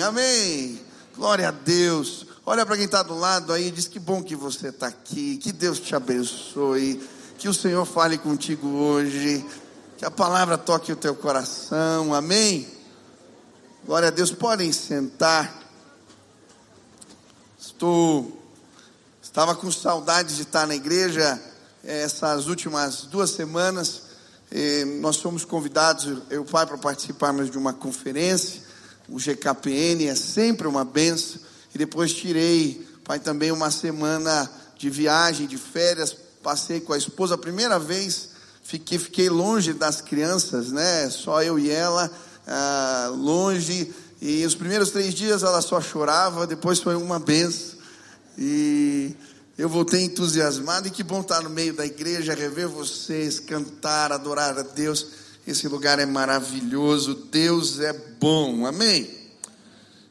Amém. Glória a Deus. Olha para quem está do lado aí, diz que bom que você está aqui, que Deus te abençoe, que o Senhor fale contigo hoje, que a palavra toque o teu coração, amém. Glória a Deus, podem sentar. Estou, estava com saudade de estar na igreja eh, essas últimas duas semanas. Eh, nós fomos convidados, eu e o pai, para participarmos de uma conferência. O GKPN é sempre uma benção. E depois tirei, pai, também uma semana de viagem, de férias. Passei com a esposa a primeira vez. Fiquei, fiquei longe das crianças, né? Só eu e ela, ah, longe. E os primeiros três dias ela só chorava, depois foi uma benção. E eu voltei entusiasmado e que bom estar no meio da igreja, rever vocês, cantar, adorar a Deus. Esse lugar é maravilhoso, Deus é bom, amém?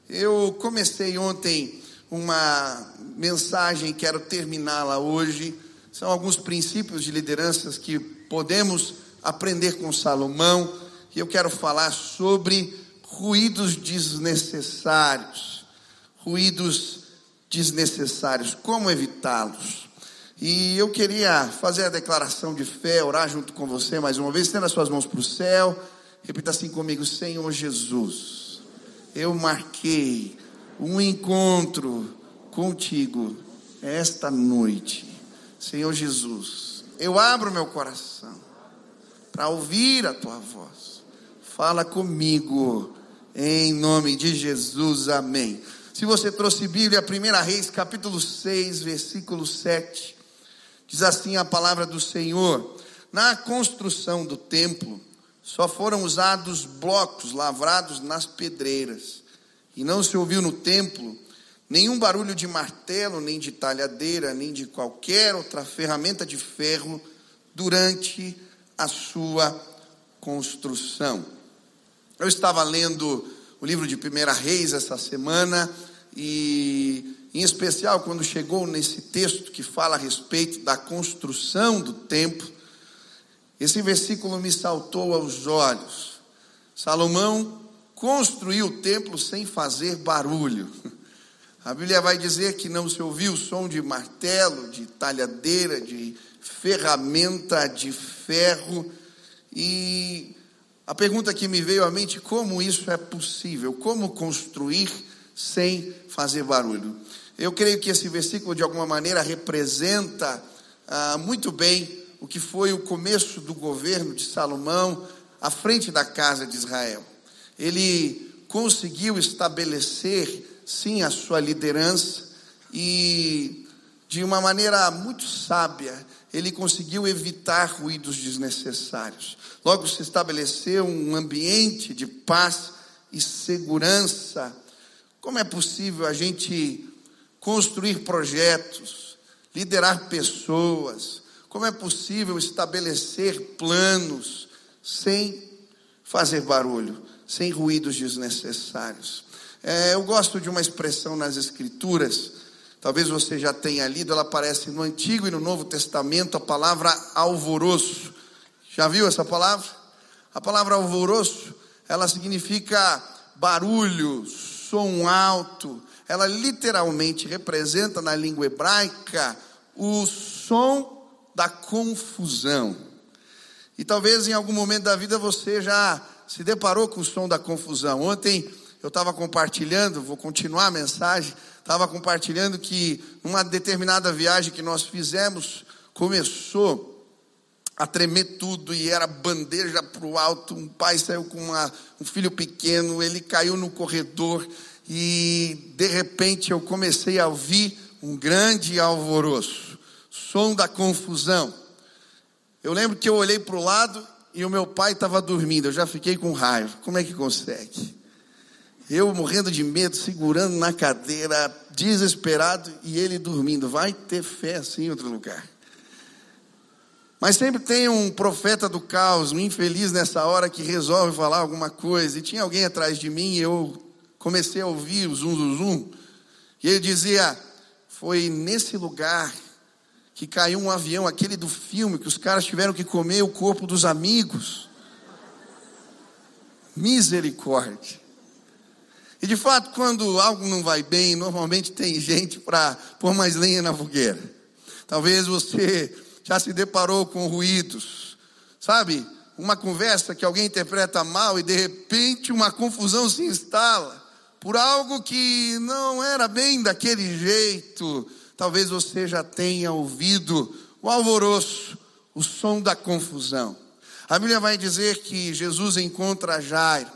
Eu comecei ontem uma mensagem, quero terminá-la hoje. São alguns princípios de lideranças que podemos aprender com Salomão, e eu quero falar sobre ruídos desnecessários. Ruídos desnecessários, como evitá-los. E eu queria fazer a declaração de fé, orar junto com você mais uma vez, tendo as suas mãos para o céu. Repita assim comigo: Senhor Jesus, eu marquei um encontro contigo esta noite. Senhor Jesus, eu abro meu coração para ouvir a tua voz. Fala comigo, em nome de Jesus, amém. Se você trouxe Bíblia, 1 Reis, capítulo 6, versículo 7, diz assim a palavra do Senhor: Na construção do templo, só foram usados blocos lavrados nas pedreiras, e não se ouviu no templo nenhum barulho de martelo, nem de talhadeira, nem de qualquer outra ferramenta de ferro durante a sua construção. Eu estava lendo o livro de 1 Reis essa semana e em especial quando chegou nesse texto que fala a respeito da construção do templo, esse versículo me saltou aos olhos. Salomão construiu o templo sem fazer barulho. A Bíblia vai dizer que não se ouviu o som de martelo, de talhadeira, de ferramenta de ferro. E a pergunta que me veio à mente: como isso é possível? Como construir sem fazer barulho. Eu creio que esse versículo, de alguma maneira, representa ah, muito bem o que foi o começo do governo de Salomão à frente da casa de Israel. Ele conseguiu estabelecer, sim, a sua liderança e, de uma maneira muito sábia, ele conseguiu evitar ruídos desnecessários. Logo se estabeleceu um ambiente de paz e segurança como é possível a gente construir projetos, liderar pessoas? Como é possível estabelecer planos sem fazer barulho, sem ruídos desnecessários? É, eu gosto de uma expressão nas Escrituras, talvez você já tenha lido, ela aparece no Antigo e no Novo Testamento, a palavra alvoroço. Já viu essa palavra? A palavra alvoroço, ela significa barulhos, som alto, ela literalmente representa na língua hebraica o som da confusão. E talvez em algum momento da vida você já se deparou com o som da confusão. Ontem eu estava compartilhando, vou continuar a mensagem, estava compartilhando que numa determinada viagem que nós fizemos, começou a tremer tudo e era bandeja para o alto. Um pai saiu com uma, um filho pequeno, ele caiu no corredor e de repente eu comecei a ouvir um grande alvoroço, som da confusão. Eu lembro que eu olhei para o lado e o meu pai estava dormindo, eu já fiquei com raiva. Como é que consegue? Eu morrendo de medo, segurando na cadeira, desesperado, e ele dormindo. Vai ter fé assim em outro lugar. Mas sempre tem um profeta do caos, um infeliz nessa hora que resolve falar alguma coisa. E tinha alguém atrás de mim e eu comecei a ouvir o zum, zum, zum. E ele dizia: Foi nesse lugar que caiu um avião, aquele do filme, que os caras tiveram que comer o corpo dos amigos. Misericórdia. E de fato, quando algo não vai bem, normalmente tem gente para pôr mais lenha na fogueira. Talvez você já se deparou com ruídos, sabe? Uma conversa que alguém interpreta mal e de repente uma confusão se instala por algo que não era bem daquele jeito. Talvez você já tenha ouvido o alvoroço, o som da confusão. A Bíblia vai dizer que Jesus encontra Jairo.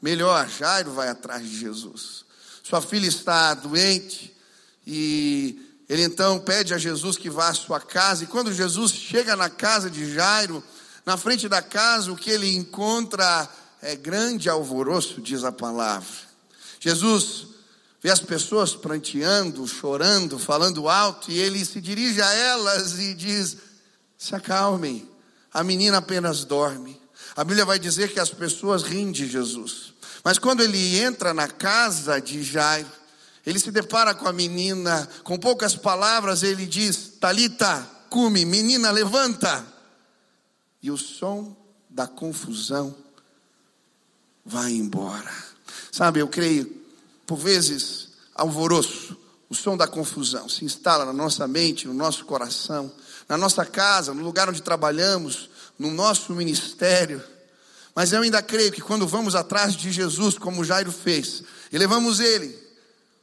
Melhor, Jairo vai atrás de Jesus. Sua filha está doente e ele então pede a Jesus que vá à sua casa. E quando Jesus chega na casa de Jairo, na frente da casa, o que ele encontra é grande alvoroço, diz a palavra. Jesus vê as pessoas pranteando, chorando, falando alto, e ele se dirige a elas e diz: Se acalmem, a menina apenas dorme. A Bíblia vai dizer que as pessoas riem de Jesus. Mas quando ele entra na casa de Jairo, ele se depara com a menina, com poucas palavras ele diz: Talita, cume, menina, levanta. E o som da confusão vai embora. Sabe, eu creio, por vezes, alvoroço, o som da confusão se instala na nossa mente, no nosso coração, na nossa casa, no lugar onde trabalhamos, no nosso ministério. Mas eu ainda creio que quando vamos atrás de Jesus, como Jairo fez, e levamos ele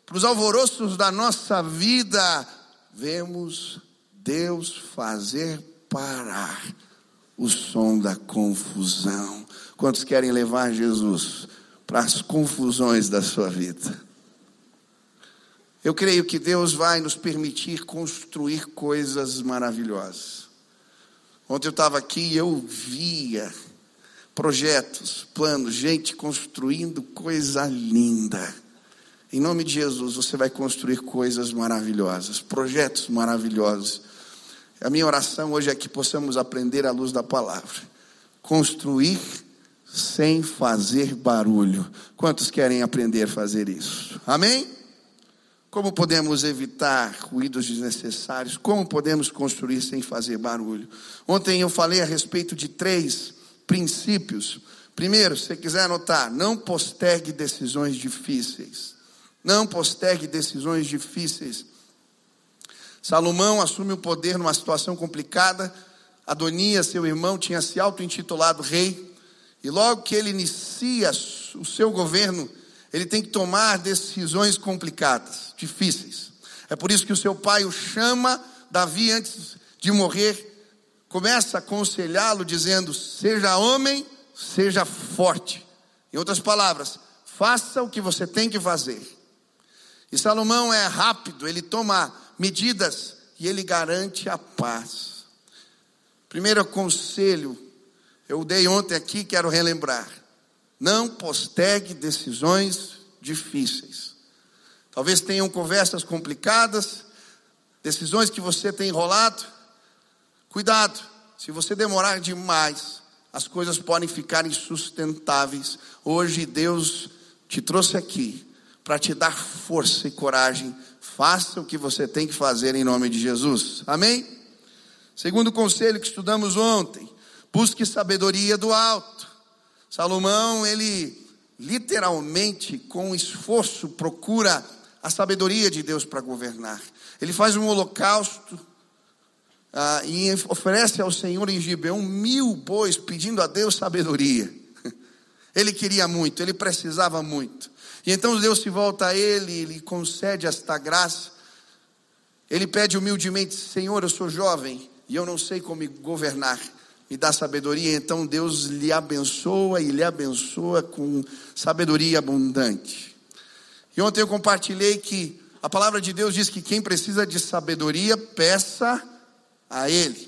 para os alvoroços da nossa vida, vemos Deus fazer parar o som da confusão. Quantos querem levar Jesus para as confusões da sua vida? Eu creio que Deus vai nos permitir construir coisas maravilhosas. Ontem eu estava aqui e eu via projetos, planos, gente construindo coisa linda. Em nome de Jesus, você vai construir coisas maravilhosas, projetos maravilhosos. A minha oração hoje é que possamos aprender à luz da palavra. Construir sem fazer barulho. Quantos querem aprender a fazer isso? Amém? Como podemos evitar ruídos desnecessários? Como podemos construir sem fazer barulho? Ontem eu falei a respeito de três princípios. Primeiro, se você quiser anotar, não postergue decisões difíceis. Não postergue decisões difíceis. Salomão assume o poder numa situação complicada. Adonias, seu irmão, tinha se auto-intitulado rei. E logo que ele inicia o seu governo, ele tem que tomar decisões complicadas, difíceis. É por isso que o seu pai o chama, Davi, antes de morrer, começa a aconselhá-lo, dizendo: seja homem, seja forte. Em outras palavras, faça o que você tem que fazer. E Salomão é rápido, ele toma medidas e ele garante a paz. Primeiro conselho, eu dei ontem aqui, quero relembrar. Não postergue decisões difíceis. Talvez tenham conversas complicadas, decisões que você tem enrolado. Cuidado, se você demorar demais, as coisas podem ficar insustentáveis. Hoje Deus te trouxe aqui para te dar força e coragem. Faça o que você tem que fazer em nome de Jesus. Amém? Segundo conselho que estudamos ontem, busque sabedoria do alto. Salomão, ele literalmente, com esforço, procura a sabedoria de Deus para governar. Ele faz um holocausto ah, e oferece ao Senhor em Gibeão mil bois, pedindo a Deus sabedoria. Ele queria muito, ele precisava muito. E então Deus se volta a ele, ele concede esta graça. Ele pede humildemente: Senhor, eu sou jovem e eu não sei como governar me dá sabedoria, então Deus lhe abençoa e lhe abençoa com sabedoria abundante. E ontem eu compartilhei que a palavra de Deus diz que quem precisa de sabedoria, peça a Ele.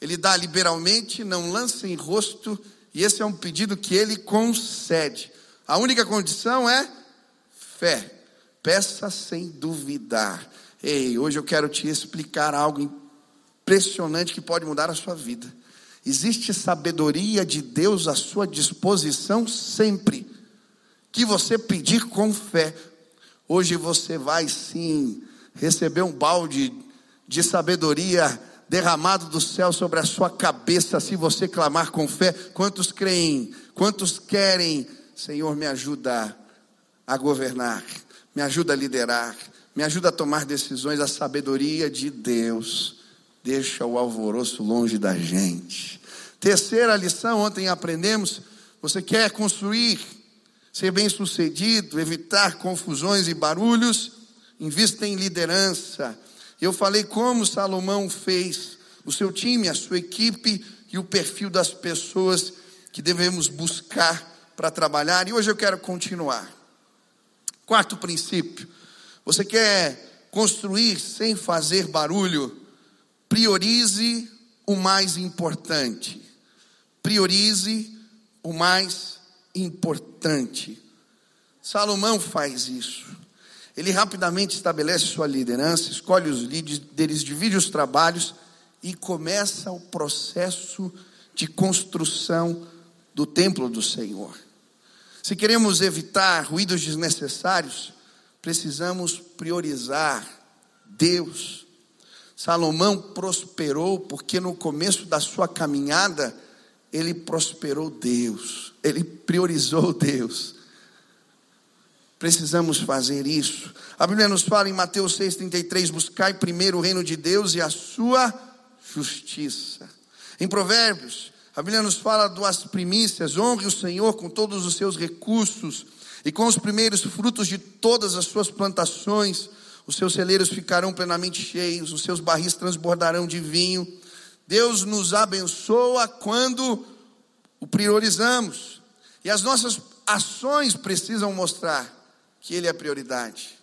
Ele dá liberalmente, não lança em rosto, e esse é um pedido que Ele concede. A única condição é fé. Peça sem duvidar. Ei, hoje eu quero te explicar algo impressionante que pode mudar a sua vida. Existe sabedoria de Deus à sua disposição sempre. Que você pedir com fé. Hoje você vai sim receber um balde de sabedoria derramado do céu sobre a sua cabeça, se você clamar com fé. Quantos creem? Quantos querem? Senhor, me ajuda a governar, me ajuda a liderar, me ajuda a tomar decisões. A sabedoria de Deus deixa o alvoroço longe da gente. Terceira lição, ontem aprendemos: você quer construir, ser bem-sucedido, evitar confusões e barulhos, invista em liderança. Eu falei como Salomão fez o seu time, a sua equipe e o perfil das pessoas que devemos buscar para trabalhar. E hoje eu quero continuar. Quarto princípio: você quer construir sem fazer barulho? Priorize o mais importante. Priorize o mais importante. Salomão faz isso. Ele rapidamente estabelece sua liderança, escolhe os líderes, divide os trabalhos e começa o processo de construção do templo do Senhor. Se queremos evitar ruídos desnecessários, precisamos priorizar Deus. Salomão prosperou porque no começo da sua caminhada ele prosperou Deus, ele priorizou Deus. Precisamos fazer isso. A Bíblia nos fala em Mateus 6,33: buscai primeiro o reino de Deus e a sua justiça. Em Provérbios, a Bíblia nos fala das primícias: honre o Senhor com todos os seus recursos e com os primeiros frutos de todas as suas plantações. Os seus celeiros ficarão plenamente cheios, os seus barris transbordarão de vinho. Deus nos abençoa quando o priorizamos. E as nossas ações precisam mostrar que Ele é prioridade.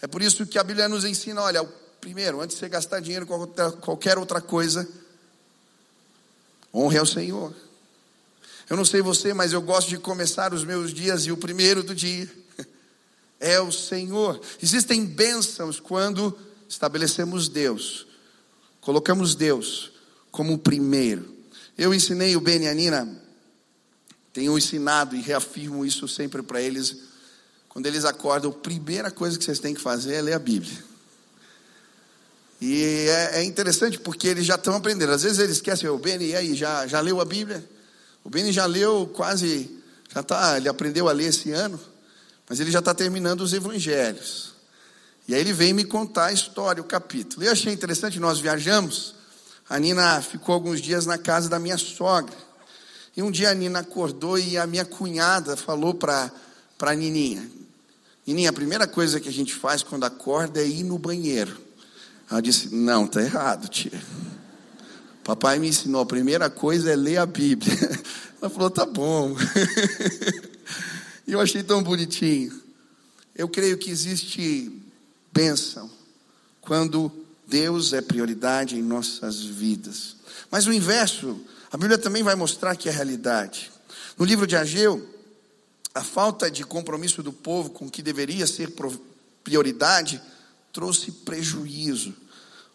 É por isso que a Bíblia nos ensina: olha, primeiro, antes de você gastar dinheiro com qualquer outra coisa, honre ao Senhor. Eu não sei você, mas eu gosto de começar os meus dias e o primeiro do dia é o Senhor. Existem bênçãos quando estabelecemos Deus, colocamos Deus como o primeiro. Eu ensinei o Ben e a Nina, tenho ensinado e reafirmo isso sempre para eles. Quando eles acordam, a primeira coisa que vocês têm que fazer é ler a Bíblia. E é, é interessante porque eles já estão aprendendo. Às vezes eles esquecem, o Ben, e aí, já, já leu a Bíblia? O Ben já leu quase, já tá, ele aprendeu a ler esse ano, mas ele já está terminando os evangelhos. E aí ele vem me contar a história, o capítulo. Eu achei interessante, nós viajamos, a Nina ficou alguns dias na casa da minha sogra. E um dia a Nina acordou e a minha cunhada falou para a Nininha: Nininha, a primeira coisa que a gente faz quando acorda é ir no banheiro. Ela disse: Não, está errado, tia. Papai me ensinou: a primeira coisa é ler a Bíblia. Ela falou: Tá bom. E eu achei tão bonitinho. Eu creio que existe bênção quando Deus é prioridade em nossas vidas. Mas o inverso, a Bíblia também vai mostrar que é realidade. No livro de Ageu, a falta de compromisso do povo com o que deveria ser prioridade trouxe prejuízo.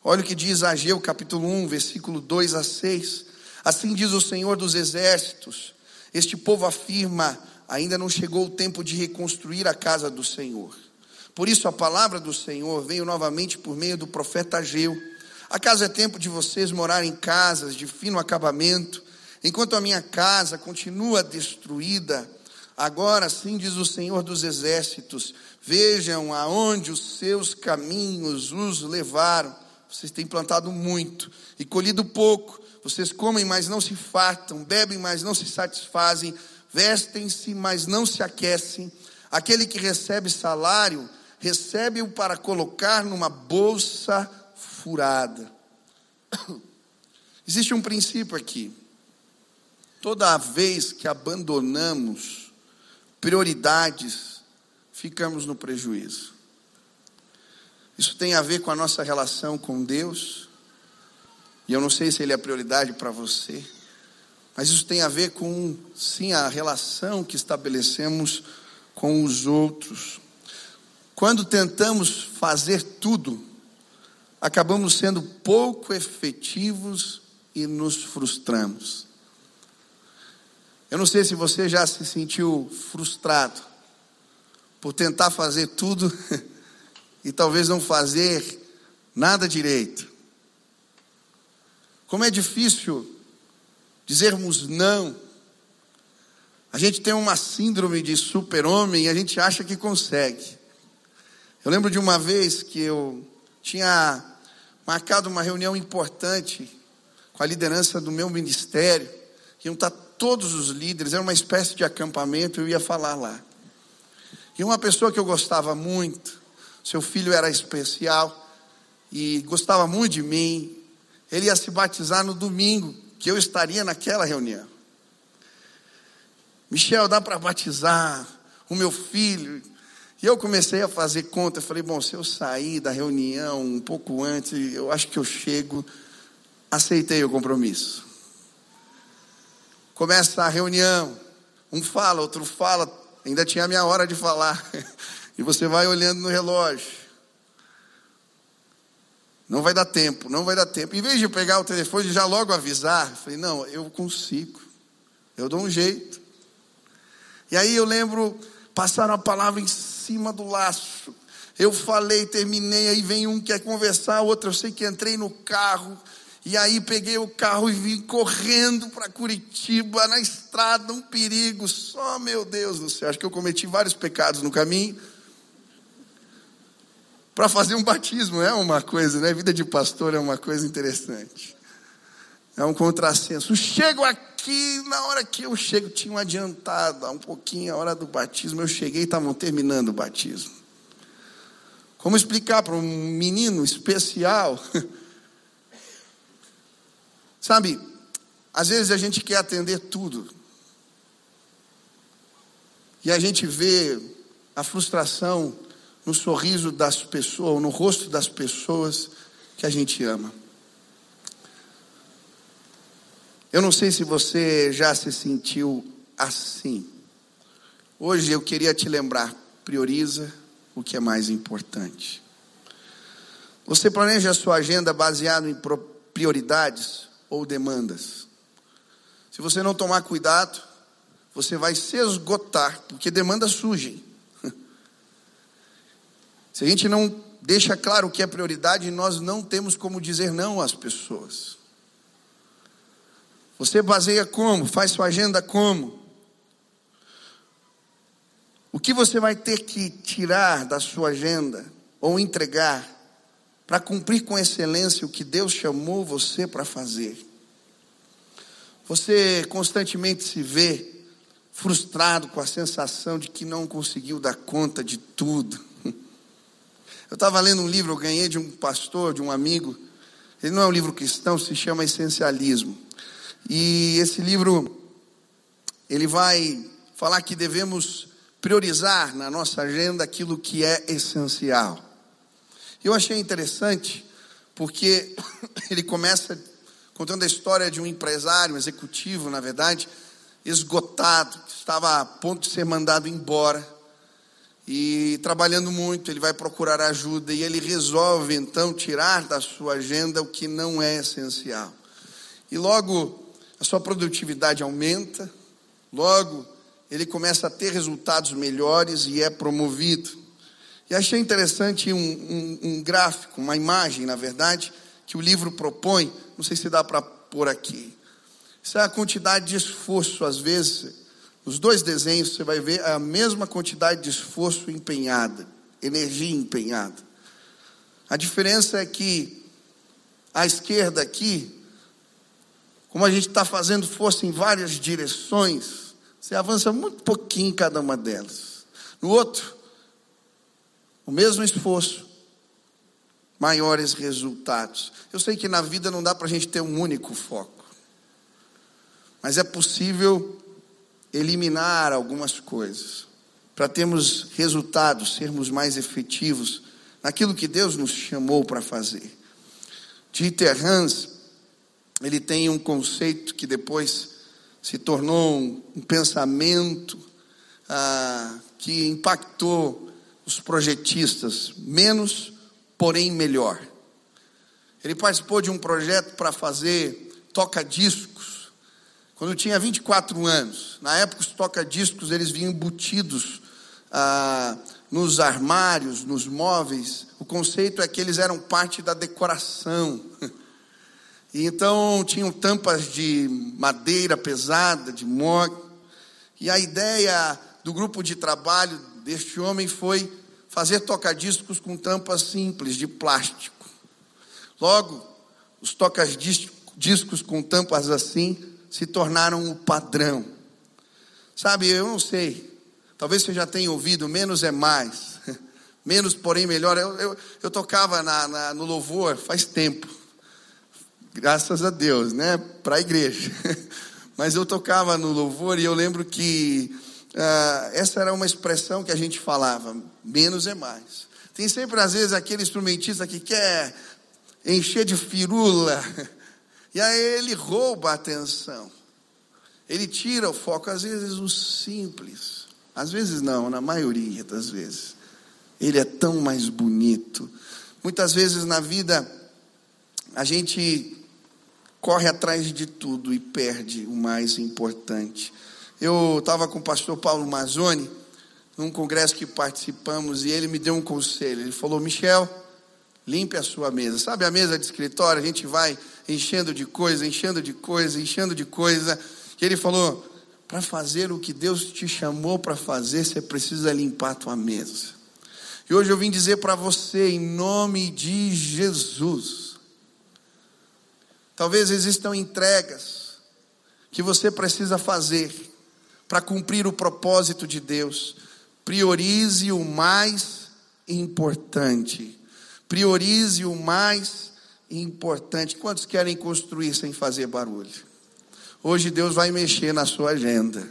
Olha o que diz Ageu capítulo 1, versículo 2 a 6. Assim diz o Senhor dos exércitos: Este povo afirma: ainda não chegou o tempo de reconstruir a casa do Senhor. Por isso a palavra do Senhor veio novamente por meio do profeta Ageu. Acaso é tempo de vocês morarem em casas de fino acabamento, enquanto a minha casa continua destruída? Agora sim diz o Senhor dos exércitos: vejam aonde os seus caminhos os levaram. Vocês têm plantado muito e colhido pouco. Vocês comem, mas não se fartam, bebem, mas não se satisfazem, vestem-se, mas não se aquecem. Aquele que recebe salário recebe-o para colocar numa bolsa furada. Existe um princípio aqui. Toda vez que abandonamos prioridades, ficamos no prejuízo. Isso tem a ver com a nossa relação com Deus. E eu não sei se ele é prioridade para você, mas isso tem a ver com, sim, a relação que estabelecemos com os outros. Quando tentamos fazer tudo, acabamos sendo pouco efetivos e nos frustramos. Eu não sei se você já se sentiu frustrado por tentar fazer tudo e talvez não fazer nada direito. Como é difícil dizermos não. A gente tem uma síndrome de super-homem e a gente acha que consegue. Eu lembro de uma vez que eu tinha marcado uma reunião importante com a liderança do meu ministério. Iam estar todos os líderes, era uma espécie de acampamento, eu ia falar lá. E uma pessoa que eu gostava muito, seu filho era especial e gostava muito de mim, ele ia se batizar no domingo, que eu estaria naquela reunião. Michel, dá para batizar o meu filho? E eu comecei a fazer conta, falei, bom, se eu sair da reunião um pouco antes, eu acho que eu chego. Aceitei o compromisso. Começa a reunião, um fala, outro fala, ainda tinha a minha hora de falar. E você vai olhando no relógio. Não vai dar tempo, não vai dar tempo. Em vez de pegar o telefone e já logo avisar, falei, não, eu consigo. Eu dou um jeito. E aí eu lembro, passaram a palavra em cima do laço. Eu falei, terminei, aí vem um que quer conversar, outro eu sei que entrei no carro, e aí peguei o carro e vim correndo para Curitiba, na estrada, um perigo, só meu Deus do céu. Acho que eu cometi vários pecados no caminho. Para fazer um batismo é uma coisa, né? Vida de pastor é uma coisa interessante. É um contrassenso. Chego aqui, na hora que eu chego, tinham adiantado um pouquinho a hora do batismo. Eu cheguei e estavam terminando o batismo. Como explicar para um menino especial? Sabe, às vezes a gente quer atender tudo. E a gente vê a frustração no sorriso das pessoas, no rosto das pessoas que a gente ama. Eu não sei se você já se sentiu assim. Hoje eu queria te lembrar: prioriza o que é mais importante. Você planeja a sua agenda baseado em prioridades ou demandas. Se você não tomar cuidado, você vai se esgotar, porque demandas surgem. Se a gente não deixa claro o que é prioridade, nós não temos como dizer não às pessoas. Você baseia como? Faz sua agenda como? O que você vai ter que tirar da sua agenda ou entregar para cumprir com excelência o que Deus chamou você para fazer. Você constantemente se vê frustrado com a sensação de que não conseguiu dar conta de tudo. Eu estava lendo um livro, eu ganhei de um pastor, de um amigo. Ele não é um livro cristão, se chama Essencialismo. E esse livro, ele vai falar que devemos priorizar na nossa agenda aquilo que é essencial. Eu achei interessante porque ele começa contando a história de um empresário, um executivo, na verdade, esgotado, que estava a ponto de ser mandado embora e trabalhando muito, ele vai procurar ajuda e ele resolve então tirar da sua agenda o que não é essencial. E logo a sua produtividade aumenta, logo ele começa a ter resultados melhores e é promovido. E achei interessante um, um, um gráfico, uma imagem, na verdade, que o livro propõe. Não sei se dá para pôr aqui. Isso é a quantidade de esforço, às vezes. Nos dois desenhos você vai ver a mesma quantidade de esforço empenhada, energia empenhada. A diferença é que à esquerda aqui, como a gente está fazendo força em várias direções, você avança muito pouquinho em cada uma delas. No outro, o mesmo esforço, maiores resultados. Eu sei que na vida não dá para a gente ter um único foco, mas é possível eliminar algumas coisas para termos resultados, sermos mais efetivos naquilo que Deus nos chamou para fazer. Dieter Hans, ele tem um conceito que depois se tornou um, pensamento ah, que impactou os projetistas, menos, porém melhor. Ele participou de um projeto para fazer toca-discos, quando tinha 24 anos. Na época, os toca-discos eles vinham embutidos ah, nos armários, nos móveis. O conceito é que eles eram parte da decoração. E então tinham tampas de madeira pesada, de mog, E a ideia do grupo de trabalho deste homem foi fazer toca-discos com tampas simples de plástico. Logo, os toca-discos com tampas assim se tornaram o padrão. Sabe, eu não sei, talvez você já tenha ouvido, menos é mais, menos porém melhor. Eu, eu, eu tocava na, na, no louvor faz tempo, graças a Deus, né, para a igreja. Mas eu tocava no louvor e eu lembro que uh, essa era uma expressão que a gente falava: menos é mais. Tem sempre, às vezes, aquele instrumentista que quer encher de firula, e aí ele rouba a atenção. Ele tira o foco, às vezes, o simples. Às vezes não, na maioria das vezes. Ele é tão mais bonito. Muitas vezes na vida, a gente corre atrás de tudo e perde o mais importante. Eu estava com o pastor Paulo Mazzoni, num congresso que participamos, e ele me deu um conselho. Ele falou: Michel, limpe a sua mesa. Sabe a mesa de escritório? A gente vai enchendo de coisa, enchendo de coisa, enchendo de coisa. E ele falou: para fazer o que Deus te chamou para fazer, você precisa limpar a tua mesa. E hoje eu vim dizer para você, em nome de Jesus, Talvez existam entregas que você precisa fazer para cumprir o propósito de Deus. Priorize o mais importante. Priorize o mais importante. Quantos querem construir sem fazer barulho? Hoje Deus vai mexer na sua agenda.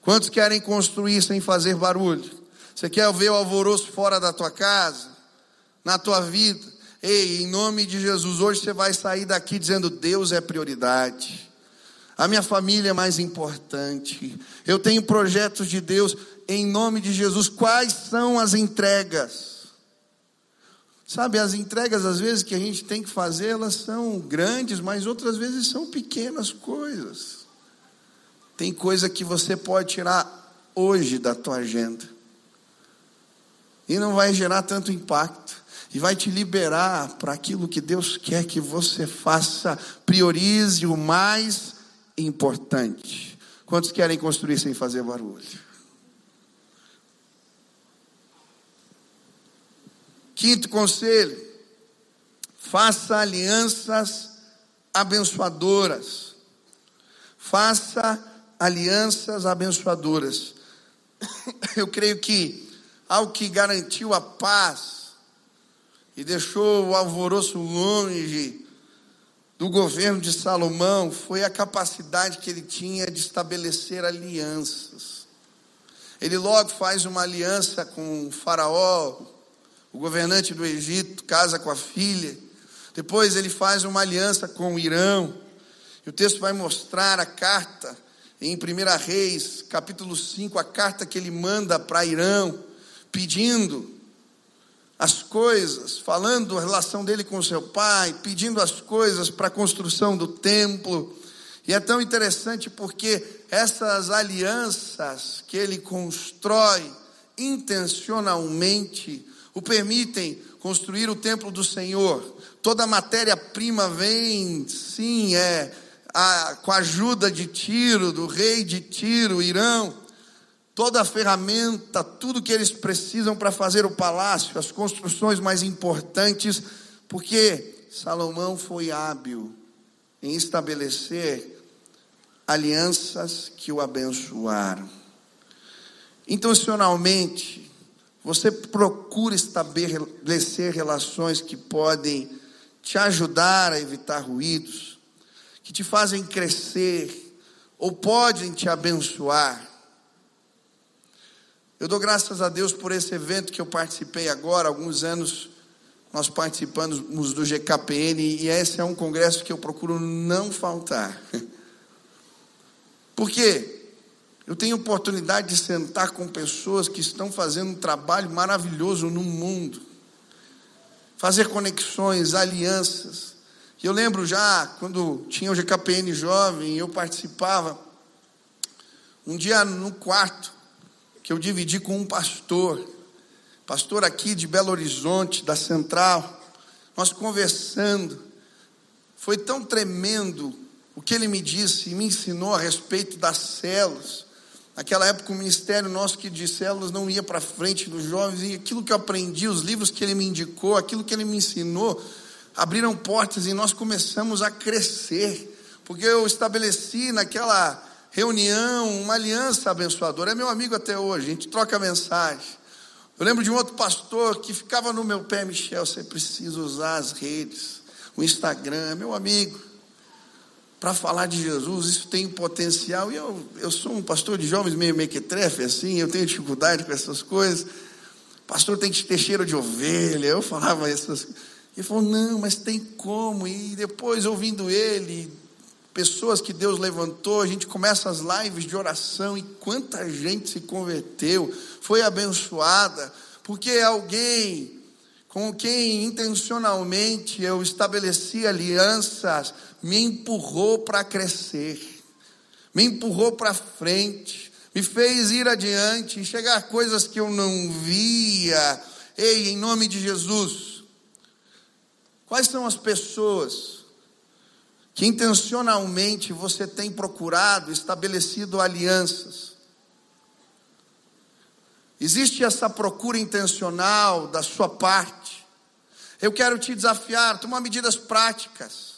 Quantos querem construir sem fazer barulho? Você quer ver o alvoroço fora da tua casa, na tua vida? Ei, em nome de Jesus, hoje você vai sair daqui dizendo: Deus é prioridade. A minha família é mais importante. Eu tenho projetos de Deus em nome de Jesus. Quais são as entregas? Sabe, as entregas às vezes que a gente tem que fazer, elas são grandes, mas outras vezes são pequenas coisas. Tem coisa que você pode tirar hoje da tua agenda. E não vai gerar tanto impacto e vai te liberar para aquilo que Deus quer que você faça. Priorize o mais importante. Quantos querem construir sem fazer barulho? Quinto conselho: faça alianças abençoadoras. Faça alianças abençoadoras. Eu creio que algo que garantiu a paz e deixou o alvoroço longe do governo de Salomão foi a capacidade que ele tinha de estabelecer alianças. Ele logo faz uma aliança com o Faraó, o governante do Egito, casa com a filha. Depois ele faz uma aliança com o Irão. E o texto vai mostrar a carta em 1 Reis, capítulo 5, a carta que ele manda para Irão, pedindo as coisas, falando a relação dele com seu pai, pedindo as coisas para a construção do templo. E é tão interessante porque essas alianças que ele constrói intencionalmente o permitem construir o templo do Senhor. Toda matéria-prima vem, sim, é a, com a ajuda de Tiro, do rei de Tiro, Irão toda a ferramenta, tudo que eles precisam para fazer o palácio, as construções mais importantes, porque Salomão foi hábil em estabelecer alianças que o abençoaram. Intencionalmente, você procura estabelecer relações que podem te ajudar a evitar ruídos, que te fazem crescer ou podem te abençoar. Eu dou graças a Deus por esse evento que eu participei agora, alguns anos nós participamos do GKPN e esse é um congresso que eu procuro não faltar. Porque eu tenho oportunidade de sentar com pessoas que estão fazendo um trabalho maravilhoso no mundo, fazer conexões, alianças. Eu lembro já, quando tinha o GKPN jovem, eu participava, um dia no quarto, que eu dividi com um pastor, pastor aqui de Belo Horizonte, da Central, nós conversando, foi tão tremendo o que ele me disse e me ensinou a respeito das células, Naquela época, o ministério nosso que de células não ia para frente dos jovens, e aquilo que eu aprendi, os livros que ele me indicou, aquilo que ele me ensinou, abriram portas e nós começamos a crescer, porque eu estabeleci naquela reunião uma aliança abençoadora. É meu amigo até hoje, a gente troca mensagem. Eu lembro de um outro pastor que ficava no meu pé, Michel, você precisa usar as redes, o Instagram, meu amigo, para falar de Jesus, isso tem potencial. E eu, eu sou um pastor de jovens meio mequetrefe, assim, eu tenho dificuldade com essas coisas. Pastor tem que ter cheiro de ovelha. Eu falava essas coisas. Ele falou, não, mas tem como. E depois, ouvindo ele, pessoas que Deus levantou, a gente começa as lives de oração e quanta gente se converteu, foi abençoada, porque alguém com quem intencionalmente eu estabeleci alianças me empurrou para crescer, me empurrou para frente, me fez ir adiante, chegar a coisas que eu não via. Ei, em nome de Jesus, quais são as pessoas que intencionalmente você tem procurado, estabelecido alianças. Existe essa procura intencional da sua parte. Eu quero te desafiar, tomar medidas práticas.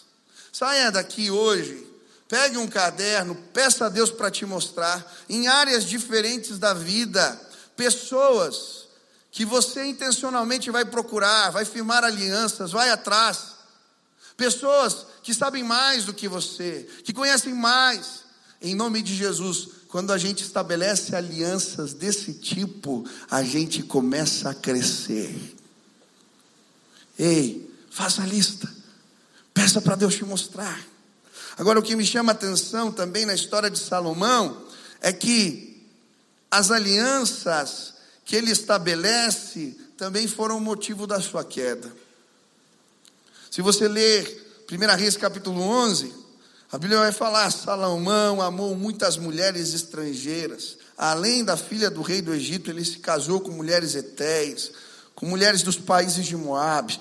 Saia daqui hoje, pegue um caderno, peça a Deus para te mostrar, em áreas diferentes da vida, pessoas que você intencionalmente vai procurar, vai firmar alianças, vai atrás. Pessoas que sabem mais do que você, que conhecem mais. Em nome de Jesus, quando a gente estabelece alianças desse tipo, a gente começa a crescer. Ei, faça a lista. Peça para Deus te mostrar. Agora, o que me chama a atenção também na história de Salomão é que as alianças que ele estabelece também foram motivo da sua queda. Se você ler 1 Reis capítulo 11, a Bíblia vai falar: Salomão amou muitas mulheres estrangeiras. Além da filha do rei do Egito, ele se casou com mulheres etéias, com mulheres dos países de Moab,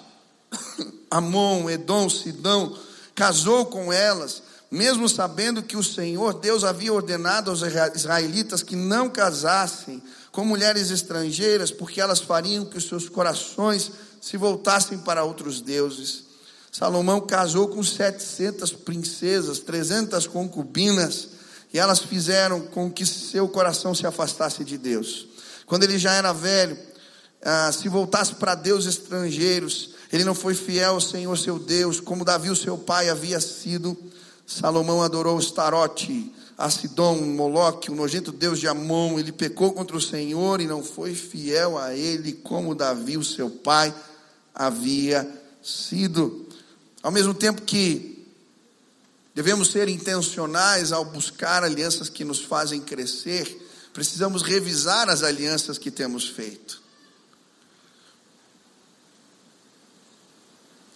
Amon, Edom, Sidão, casou com elas, mesmo sabendo que o Senhor Deus havia ordenado aos israelitas que não casassem com mulheres estrangeiras, porque elas fariam que os seus corações se voltassem para outros deuses. Salomão casou com 700 princesas, 300 concubinas, e elas fizeram com que seu coração se afastasse de Deus. Quando ele já era velho, ah, se voltasse para Deus estrangeiros, ele não foi fiel ao Senhor seu Deus, como Davi, o seu pai, havia sido. Salomão adorou Starote, Asidom, Moloque, o nojento Deus de Amon. Ele pecou contra o Senhor e não foi fiel a ele, como Davi, o seu pai, havia sido. Ao mesmo tempo que devemos ser intencionais ao buscar alianças que nos fazem crescer, precisamos revisar as alianças que temos feito.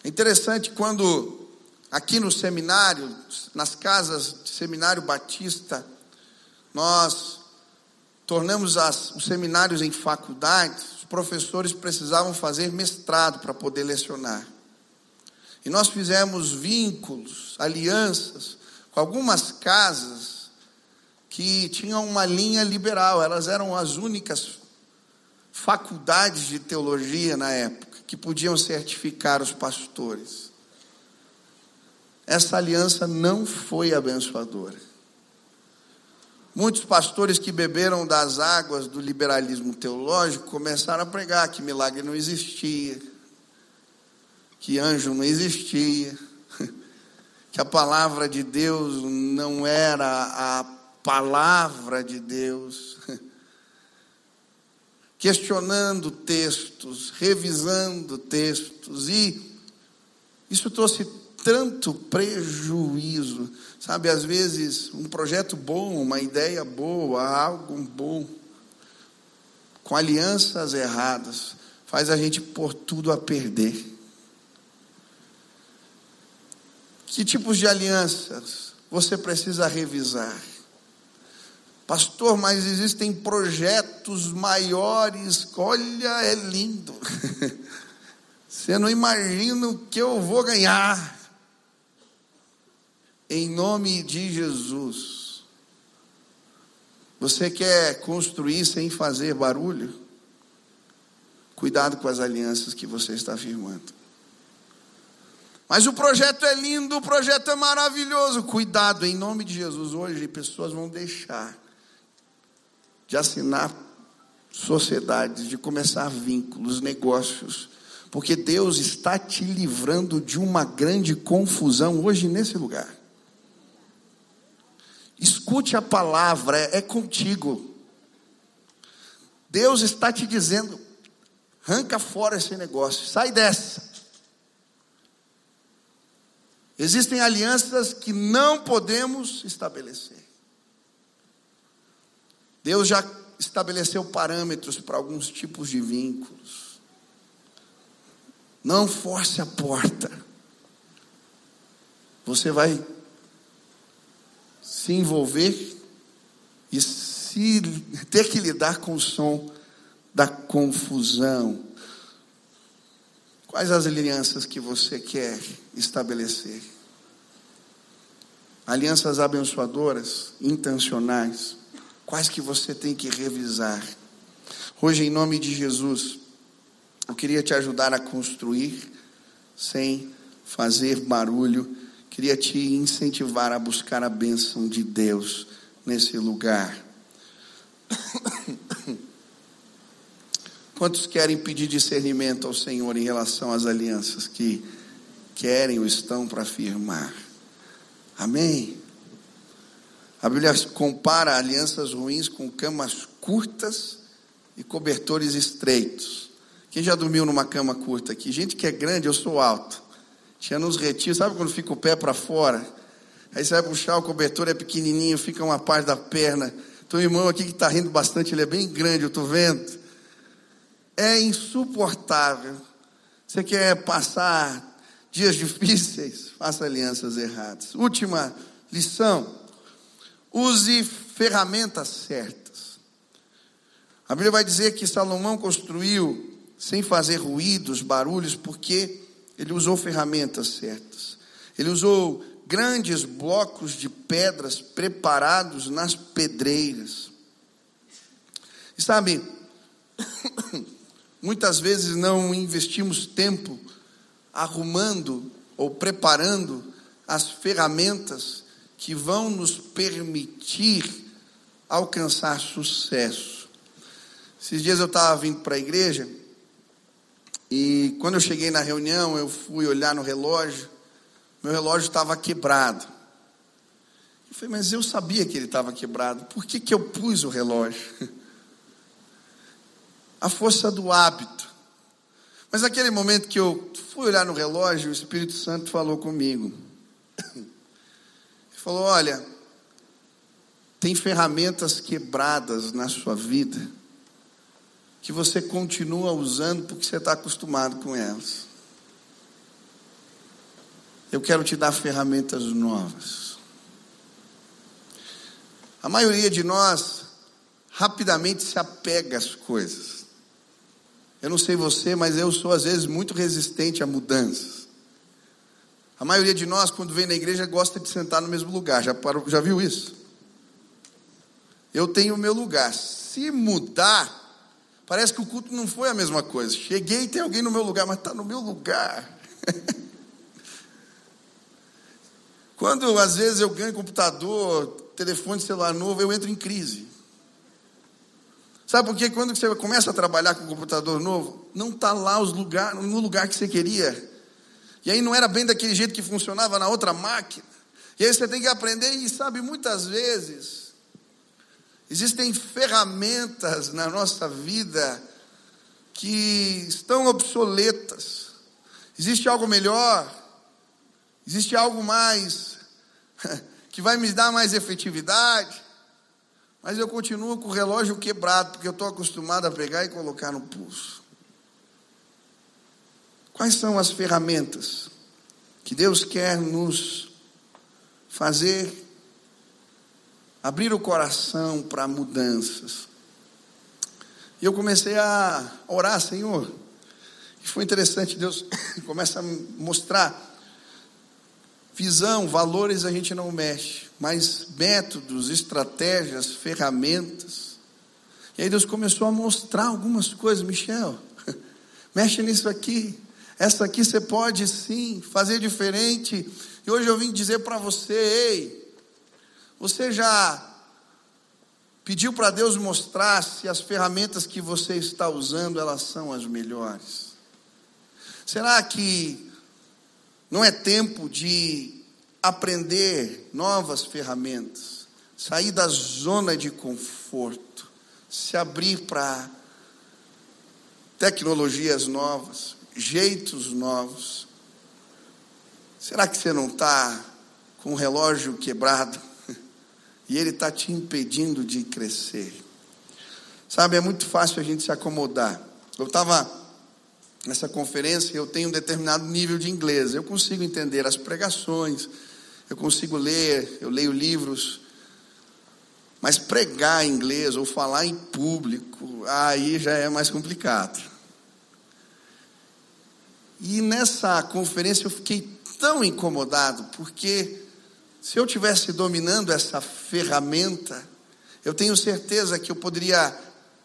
É interessante quando aqui no seminário, nas casas de seminário batista, nós tornamos as, os seminários em faculdades, os professores precisavam fazer mestrado para poder lecionar. E nós fizemos vínculos, alianças com algumas casas que tinham uma linha liberal, elas eram as únicas faculdades de teologia na época que podiam certificar os pastores. Essa aliança não foi abençoadora. Muitos pastores que beberam das águas do liberalismo teológico começaram a pregar que milagre não existia, que anjo não existia, que a palavra de Deus não era a palavra de Deus, questionando textos, revisando textos, e isso trouxe tanto prejuízo, sabe? Às vezes, um projeto bom, uma ideia boa, algo bom, com alianças erradas, faz a gente pôr tudo a perder. Que tipos de alianças você precisa revisar? Pastor, mas existem projetos maiores. Olha, é lindo. Você não imagina o que eu vou ganhar. Em nome de Jesus. Você quer construir sem fazer barulho? Cuidado com as alianças que você está firmando. Mas o projeto é lindo, o projeto é maravilhoso. Cuidado, em nome de Jesus. Hoje, pessoas vão deixar de assinar sociedades, de começar vínculos, negócios, porque Deus está te livrando de uma grande confusão hoje nesse lugar. Escute a palavra, é, é contigo. Deus está te dizendo: arranca fora esse negócio, sai dessa. Existem alianças que não podemos estabelecer. Deus já estabeleceu parâmetros para alguns tipos de vínculos. Não force a porta. Você vai se envolver e se ter que lidar com o som da confusão. Quais as alianças que você quer estabelecer? Alianças abençoadoras, intencionais, quais que você tem que revisar? Hoje, em nome de Jesus, eu queria te ajudar a construir sem fazer barulho Queria te incentivar a buscar a bênção de Deus nesse lugar. Quantos querem pedir discernimento ao Senhor em relação às alianças que querem ou estão para firmar? Amém? A Bíblia compara alianças ruins com camas curtas e cobertores estreitos. Quem já dormiu numa cama curta aqui? Gente que é grande, eu sou alto. Tinha nos retiros, sabe quando fica o pé para fora? Aí você vai puxar, o cobertor é pequenininho, fica uma parte da perna. Teu irmão aqui que está rindo bastante, ele é bem grande, eu estou vendo. É insuportável. Você quer passar dias difíceis? Faça alianças erradas. Última lição: use ferramentas certas. A Bíblia vai dizer que Salomão construiu sem fazer ruídos, barulhos, porque ele usou ferramentas certas. Ele usou grandes blocos de pedras preparados nas pedreiras. E sabe, muitas vezes não investimos tempo arrumando ou preparando as ferramentas que vão nos permitir alcançar sucesso. Esses dias eu estava vindo para a igreja e quando eu cheguei na reunião, eu fui olhar no relógio, meu relógio estava quebrado. Eu falei, mas eu sabia que ele estava quebrado, por que, que eu pus o relógio? A força do hábito. Mas naquele momento que eu fui olhar no relógio, o Espírito Santo falou comigo. Falou: Olha, tem ferramentas quebradas na sua vida que você continua usando porque você está acostumado com elas. Eu quero te dar ferramentas novas. A maioria de nós rapidamente se apega às coisas. Eu não sei você, mas eu sou às vezes muito resistente a mudanças. A maioria de nós, quando vem na igreja, gosta de sentar no mesmo lugar. Já, parou, já viu isso? Eu tenho o meu lugar. Se mudar, Parece que o culto não foi a mesma coisa. Cheguei e tem alguém no meu lugar, mas está no meu lugar. Quando às vezes eu ganho computador, telefone celular novo, eu entro em crise. Sabe por quê? Quando você começa a trabalhar com computador novo, não está lá os lugar, no lugar que você queria. E aí não era bem daquele jeito que funcionava na outra máquina. E aí você tem que aprender, e sabe, muitas vezes Existem ferramentas na nossa vida que estão obsoletas. Existe algo melhor? Existe algo mais que vai me dar mais efetividade? Mas eu continuo com o relógio quebrado, porque eu estou acostumado a pegar e colocar no pulso. Quais são as ferramentas que Deus quer nos fazer abrir o coração para mudanças. E eu comecei a orar, Senhor. E foi interessante, Deus começa a mostrar Visão, valores a gente não mexe, mas métodos, estratégias, ferramentas. E aí Deus começou a mostrar algumas coisas, Michel, mexe nisso aqui. Essa aqui você pode sim fazer diferente. E hoje eu vim dizer para você, ei, você já pediu para Deus mostrar se as ferramentas que você está usando elas são as melhores? Será que não é tempo de aprender novas ferramentas, sair da zona de conforto, se abrir para tecnologias novas, jeitos novos? Será que você não está com o relógio quebrado e ele está te impedindo de crescer? Sabe, é muito fácil a gente se acomodar. Eu estava nessa conferência, eu tenho um determinado nível de inglês. Eu consigo entender as pregações, eu consigo ler, eu leio livros. Mas pregar em inglês ou falar em público, aí já é mais complicado. E nessa conferência eu fiquei tão incomodado, porque se eu tivesse dominando essa ferramenta, eu tenho certeza que eu poderia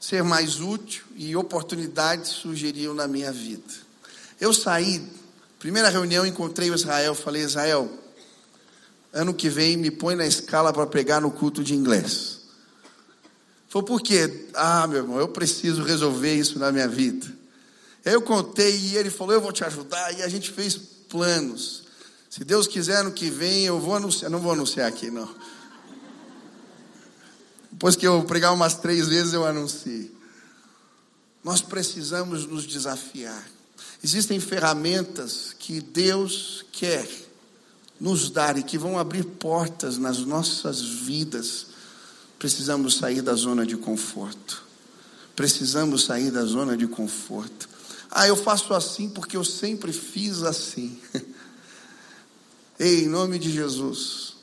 ser mais útil e oportunidades surgiriam na minha vida. Eu saí, primeira reunião, encontrei o Israel, falei: Israel, ano que vem me põe na escala para pregar no culto de inglês. Falei, por quê? Ah, meu irmão, eu preciso resolver isso na minha vida. Eu contei e ele falou: eu vou te ajudar. E a gente fez planos. Se Deus quiser, no que vem eu vou anunciar. Não vou anunciar aqui, não. Depois que eu pregar umas três vezes, eu anuncio. Nós precisamos nos desafiar. Existem ferramentas que Deus quer nos dar e que vão abrir portas nas nossas vidas. Precisamos sair da zona de conforto. Precisamos sair da zona de conforto. Ah, eu faço assim porque eu sempre fiz assim. Ei, em nome de Jesus.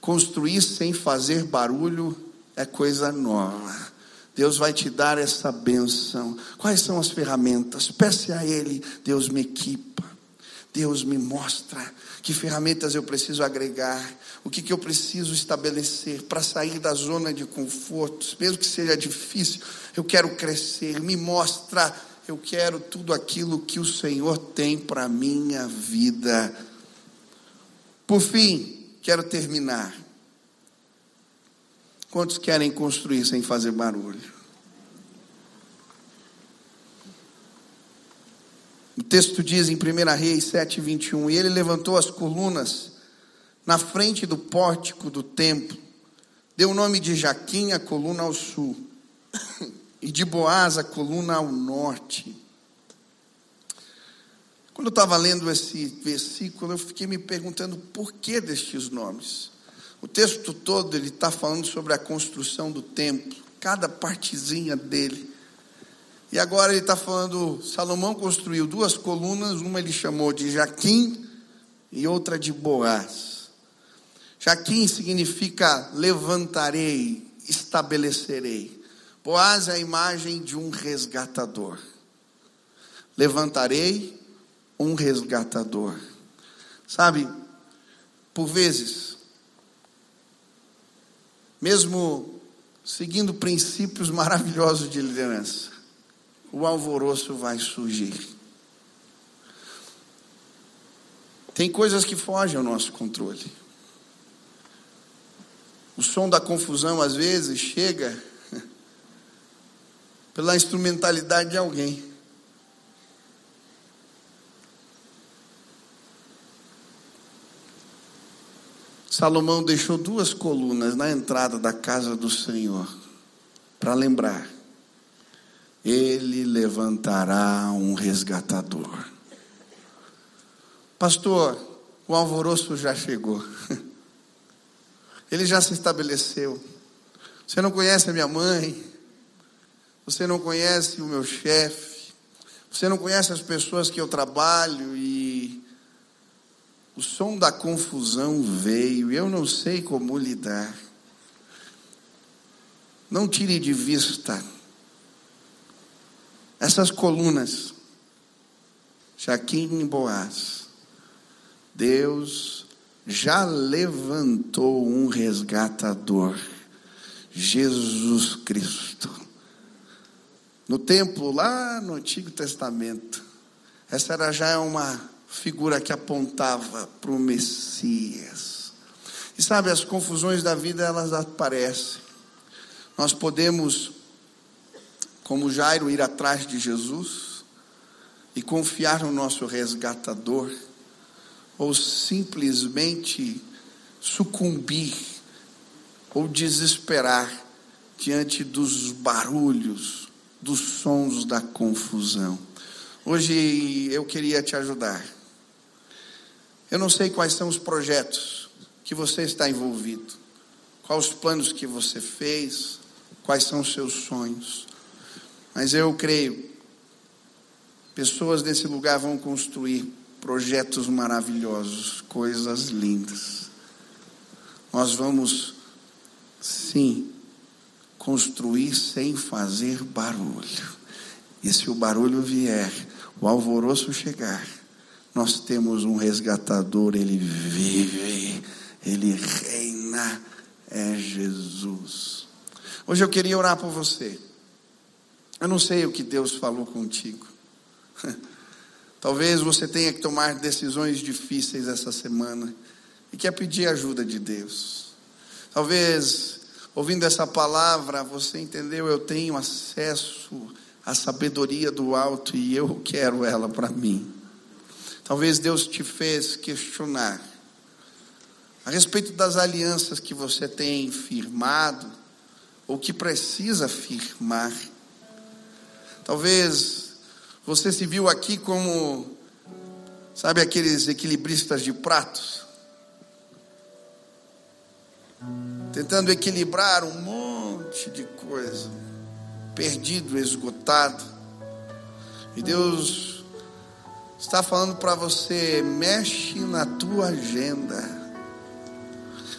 Construir sem fazer barulho é coisa nova. Deus vai te dar essa benção. Quais são as ferramentas? Peça a Ele, Deus me equipa. Deus me mostra que ferramentas eu preciso agregar, o que, que eu preciso estabelecer para sair da zona de conforto, mesmo que seja difícil, eu quero crescer, me mostra, eu quero tudo aquilo que o Senhor tem para a minha vida. Por fim, quero terminar. Quantos querem construir sem fazer barulho? O texto diz em 1 Reis 7, 21: E ele levantou as colunas na frente do pórtico do templo, deu o nome de Jaquim a coluna ao sul, e de Boaz a coluna ao norte. Quando eu estava lendo esse versículo, eu fiquei me perguntando por que destes nomes. O texto todo ele está falando sobre a construção do templo, cada partezinha dele. E agora ele está falando, Salomão construiu duas colunas, uma ele chamou de Jaquim e outra de Boaz. Jaquim significa levantarei, estabelecerei. Boaz é a imagem de um resgatador. Levantarei, um resgatador. Sabe, por vezes, mesmo seguindo princípios maravilhosos de liderança, o alvoroço vai surgir. Tem coisas que fogem ao nosso controle. O som da confusão às vezes chega pela instrumentalidade de alguém. Salomão deixou duas colunas na entrada da casa do Senhor para lembrar: Ele levantará um resgatador. Pastor, o alvoroço já chegou. Ele já se estabeleceu. Você não conhece a minha mãe, você não conhece o meu chefe, você não conhece as pessoas que eu trabalho e o som da confusão veio, eu não sei como lidar. Não tire de vista essas colunas, Jaquim Boaz, Deus já levantou um resgatador, Jesus Cristo. No templo, lá no Antigo Testamento, essa era já uma figura que apontava para o Messias. E sabe, as confusões da vida elas aparecem. Nós podemos, como Jairo, ir atrás de Jesus e confiar no nosso resgatador ou simplesmente sucumbir ou desesperar diante dos barulhos, dos sons da confusão. Hoje eu queria te ajudar. Eu não sei quais são os projetos que você está envolvido, quais os planos que você fez, quais são os seus sonhos, mas eu creio, pessoas nesse lugar vão construir projetos maravilhosos, coisas lindas. Nós vamos, sim, construir sem fazer barulho. E se o barulho vier, o alvoroço chegar, nós temos um resgatador, ele vive, ele reina, é Jesus. Hoje eu queria orar por você. Eu não sei o que Deus falou contigo. Talvez você tenha que tomar decisões difíceis essa semana e quer pedir ajuda de Deus. Talvez, ouvindo essa palavra, você entendeu, eu tenho acesso à sabedoria do alto e eu quero ela para mim. Talvez Deus te fez questionar a respeito das alianças que você tem firmado ou que precisa firmar. Talvez você se viu aqui como, sabe, aqueles equilibristas de pratos, tentando equilibrar um monte de coisa, perdido, esgotado. E Deus está falando para você: mexe na tua agenda,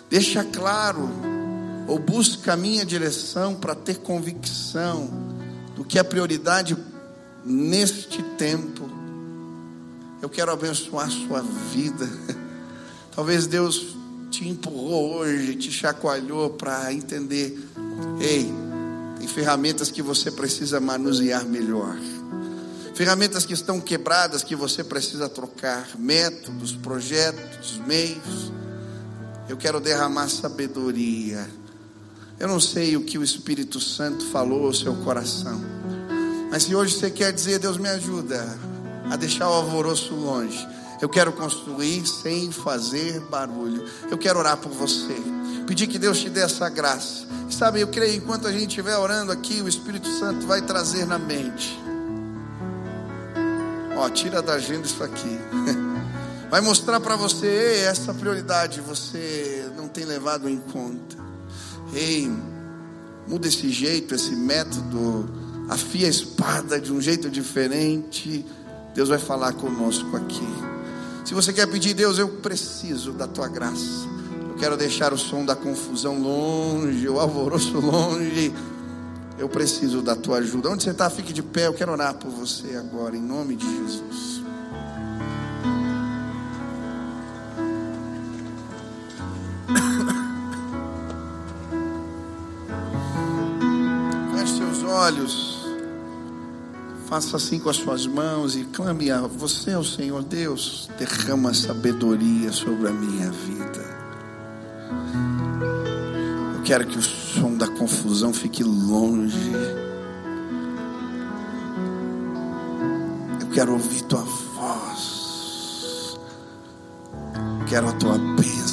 deixa claro, ou busca a minha direção para ter convicção do que é prioridade neste tempo. Eu quero abençoar a sua vida. Talvez Deus te empurrou hoje, te chacoalhou para entender: ei, tem ferramentas que você precisa manusear melhor. Ferramentas que estão quebradas que você precisa trocar, métodos, projetos, meios. Eu quero derramar sabedoria. Eu não sei o que o Espírito Santo falou ao seu coração. Mas se hoje você quer dizer, Deus me ajuda a deixar o alvoroço longe, eu quero construir sem fazer barulho. Eu quero orar por você. Pedir que Deus te dê essa graça. Sabe, eu creio enquanto a gente estiver orando aqui, o Espírito Santo vai trazer na mente. Ó, tira da agenda isso aqui. Vai mostrar para você, essa prioridade você não tem levado em conta. Ei, muda esse jeito, esse método afia a espada de um jeito diferente, Deus vai falar conosco aqui. Se você quer pedir, Deus, eu preciso da tua graça. Eu quero deixar o som da confusão longe, o alvoroço longe. Eu preciso da tua ajuda. Onde você está, fique de pé. Eu quero orar por você agora, em nome de Jesus. Feche seus olhos. Faça assim com as suas mãos e clame a você, ao Senhor Deus, derrama sabedoria sobre a minha vida. Eu quero que o som da confusão fique longe. Eu quero ouvir tua voz. Quero a tua bênção.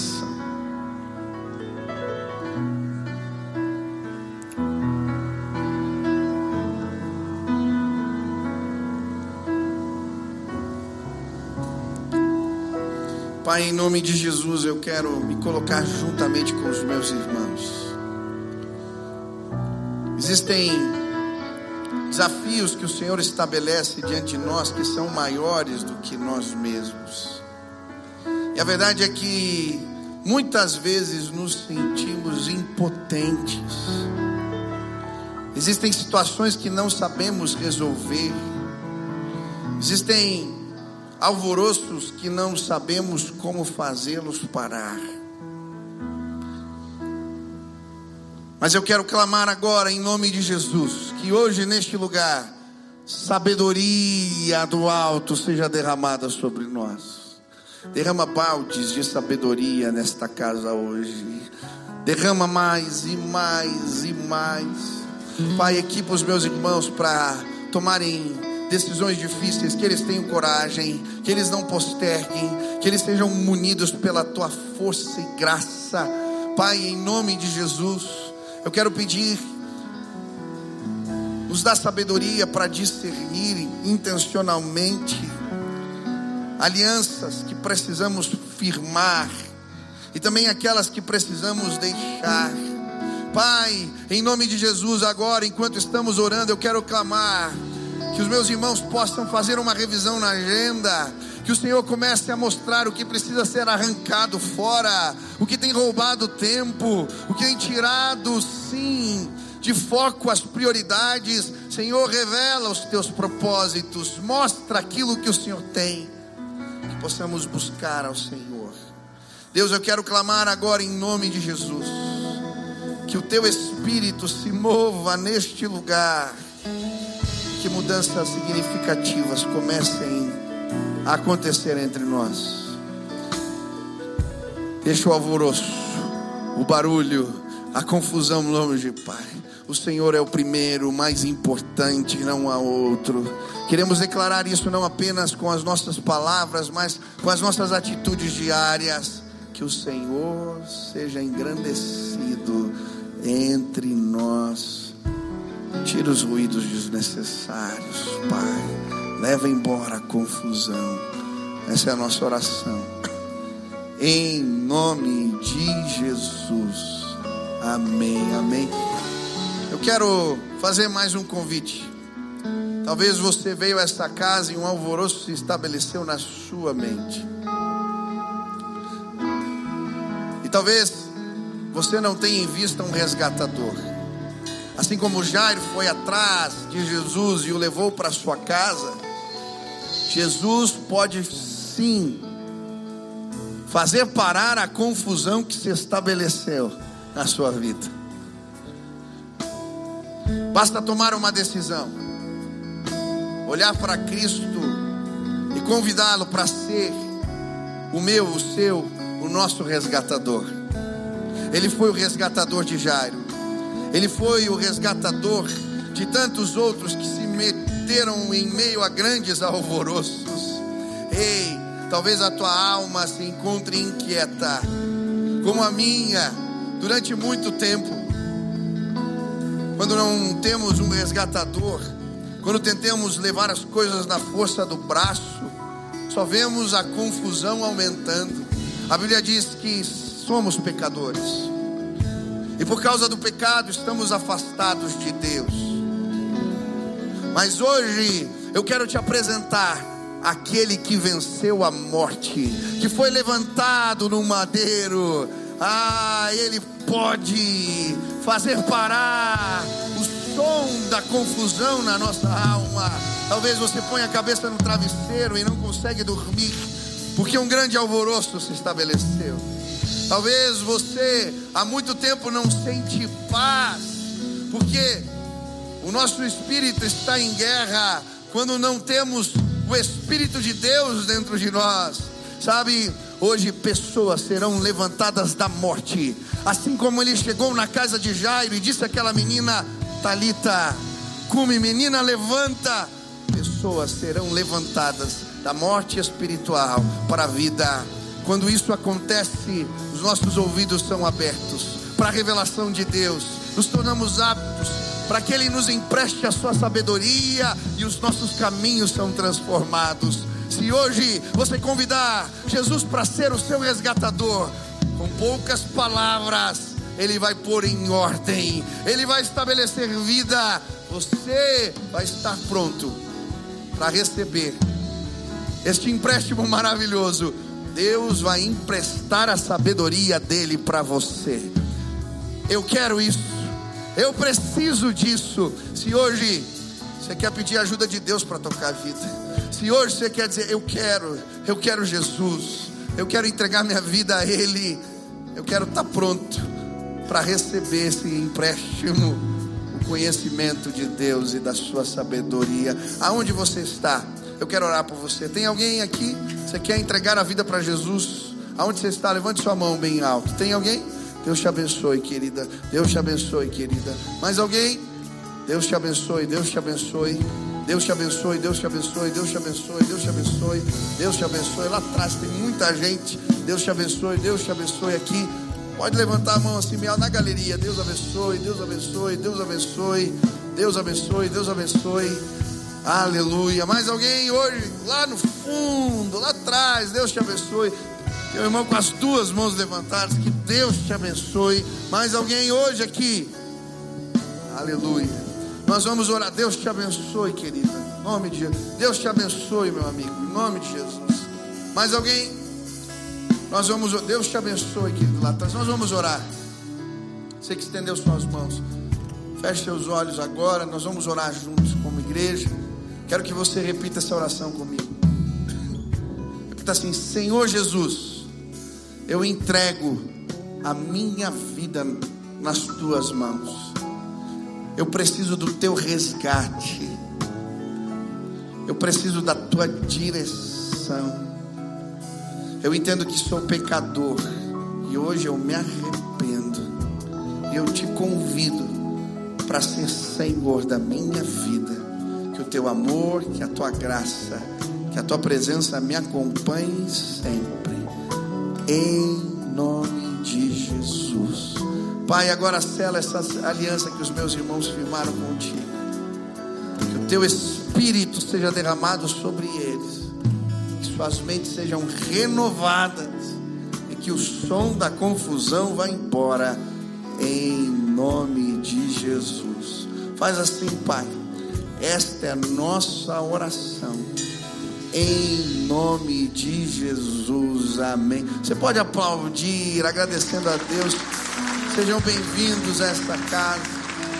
Pai, em nome de Jesus, eu quero me colocar juntamente com os meus irmãos. Existem desafios que o Senhor estabelece diante de nós que são maiores do que nós mesmos. E a verdade é que muitas vezes nos sentimos impotentes. Existem situações que não sabemos resolver. Existem alvoroços que não sabemos como fazê-los parar. Mas eu quero clamar agora em nome de Jesus, que hoje neste lugar, sabedoria do alto seja derramada sobre nós. Derrama baldes de sabedoria nesta casa hoje. Derrama mais e mais e mais. Pai, equipa os meus irmãos para tomarem decisões difíceis, que eles tenham coragem, que eles não posterguem, que eles sejam munidos pela tua força e graça. Pai, em nome de Jesus. Eu quero pedir, nos dá sabedoria para discernir intencionalmente alianças que precisamos firmar e também aquelas que precisamos deixar. Pai, em nome de Jesus, agora, enquanto estamos orando, eu quero clamar que os meus irmãos possam fazer uma revisão na agenda. Que o Senhor comece a mostrar o que precisa ser arrancado fora, o que tem roubado tempo, o que tem tirado, sim, de foco as prioridades. Senhor, revela os teus propósitos, mostra aquilo que o Senhor tem, que possamos buscar ao Senhor. Deus, eu quero clamar agora em nome de Jesus, que o teu Espírito se mova neste lugar, que mudanças significativas comecem acontecer entre nós. Deixa o alvoroço, o barulho, a confusão longe, Pai. O Senhor é o primeiro, o mais importante, não há outro. Queremos declarar isso não apenas com as nossas palavras, mas com as nossas atitudes diárias. Que o Senhor seja engrandecido entre nós. Tira os ruídos desnecessários, Pai leva embora a confusão. Essa é a nossa oração. Em nome de Jesus. Amém, amém. Eu quero fazer mais um convite. Talvez você veio a esta casa e um alvoroço se estabeleceu na sua mente. E talvez você não tenha em vista um resgatador. Assim como Jairo foi atrás de Jesus e o levou para sua casa, Jesus pode sim fazer parar a confusão que se estabeleceu na sua vida. Basta tomar uma decisão, olhar para Cristo e convidá-lo para ser o meu, o seu, o nosso resgatador. Ele foi o resgatador de Jairo, ele foi o resgatador de tantos outros que se meteram em meio a grandes alvoroços. Ei, talvez a tua alma se encontre inquieta, como a minha, durante muito tempo. Quando não temos um resgatador, quando tentamos levar as coisas na força do braço, só vemos a confusão aumentando. A Bíblia diz que somos pecadores. E por causa do pecado estamos afastados de Deus. Mas hoje eu quero te apresentar aquele que venceu a morte, que foi levantado no madeiro. Ah, ele pode fazer parar o som da confusão na nossa alma. Talvez você ponha a cabeça no travesseiro e não consegue dormir, porque um grande alvoroço se estabeleceu. Talvez você há muito tempo não sente paz, porque o nosso espírito está em guerra quando não temos o Espírito de Deus dentro de nós. Sabe, hoje pessoas serão levantadas da morte, assim como ele chegou na casa de Jairo e disse àquela menina Talita, cume menina levanta. Pessoas serão levantadas da morte espiritual para a vida. Quando isso acontece, os nossos ouvidos são abertos para a revelação de Deus. Nos tornamos aptos para que Ele nos empreste a sua sabedoria e os nossos caminhos são transformados. Se hoje você convidar Jesus para ser o seu resgatador, com poucas palavras, Ele vai pôr em ordem, Ele vai estabelecer vida, você vai estar pronto para receber este empréstimo maravilhoso. Deus vai emprestar a sabedoria dele para você. Eu quero isso. Eu preciso disso. Se hoje Você quer pedir ajuda de Deus para tocar a vida. Se hoje você quer dizer, eu quero, eu quero Jesus, eu quero entregar minha vida a Ele, eu quero estar tá pronto para receber esse empréstimo, o conhecimento de Deus e da sua sabedoria. Aonde você está? Eu quero orar por você. Tem alguém aqui? Você quer entregar a vida para Jesus? Aonde você está? Levante sua mão bem alto. Tem alguém? Deus te abençoe, querida. Deus te abençoe, querida. Mais alguém? Deus te abençoe, Deus te abençoe. Deus te abençoe, Deus te abençoe, Deus te abençoe, Deus te abençoe, Deus te abençoe. Lá atrás tem muita gente. Deus te abençoe, Deus te abençoe aqui. Pode levantar a mão assim, meio na galeria. Deus abençoe, Deus abençoe, Deus abençoe, Deus abençoe, Deus abençoe. Aleluia. Mais alguém hoje, lá no fundo, lá atrás, Deus te abençoe. Meu irmão com as duas mãos levantadas, que Deus te abençoe. Mais alguém hoje aqui? Aleluia. Nós vamos orar. Deus te abençoe, querida. Em nome de Jesus. Deus te abençoe, meu amigo. Em nome de Jesus. Mais alguém? Nós vamos. Deus te abençoe, querido. Lá atrás. Nós vamos orar. Você que estendeu suas mãos. Feche seus olhos agora. Nós vamos orar juntos como igreja. Quero que você repita essa oração comigo. Repita assim: Senhor Jesus, eu entrego a minha vida nas tuas mãos. Eu preciso do teu resgate. Eu preciso da tua direção. Eu entendo que sou pecador e hoje eu me arrependo. E eu te convido para ser Senhor da minha vida. Teu amor, que a tua graça, que a tua presença me acompanhe sempre. Em nome de Jesus. Pai, agora sela essa aliança que os meus irmãos firmaram contigo. Que o teu espírito seja derramado sobre eles. Que suas mentes sejam renovadas. E que o som da confusão vá embora. Em nome de Jesus. Faz assim, Pai. Esta é a nossa oração. Em nome de Jesus. Amém. Você pode aplaudir, agradecendo a Deus. Sejam bem-vindos a esta casa.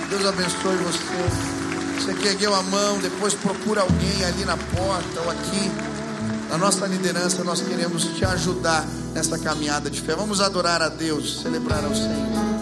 Deus abençoe você. Você que ergueu a mão, depois procura alguém ali na porta ou aqui. Na nossa liderança, nós queremos te ajudar nessa caminhada de fé. Vamos adorar a Deus, celebrar ao Senhor.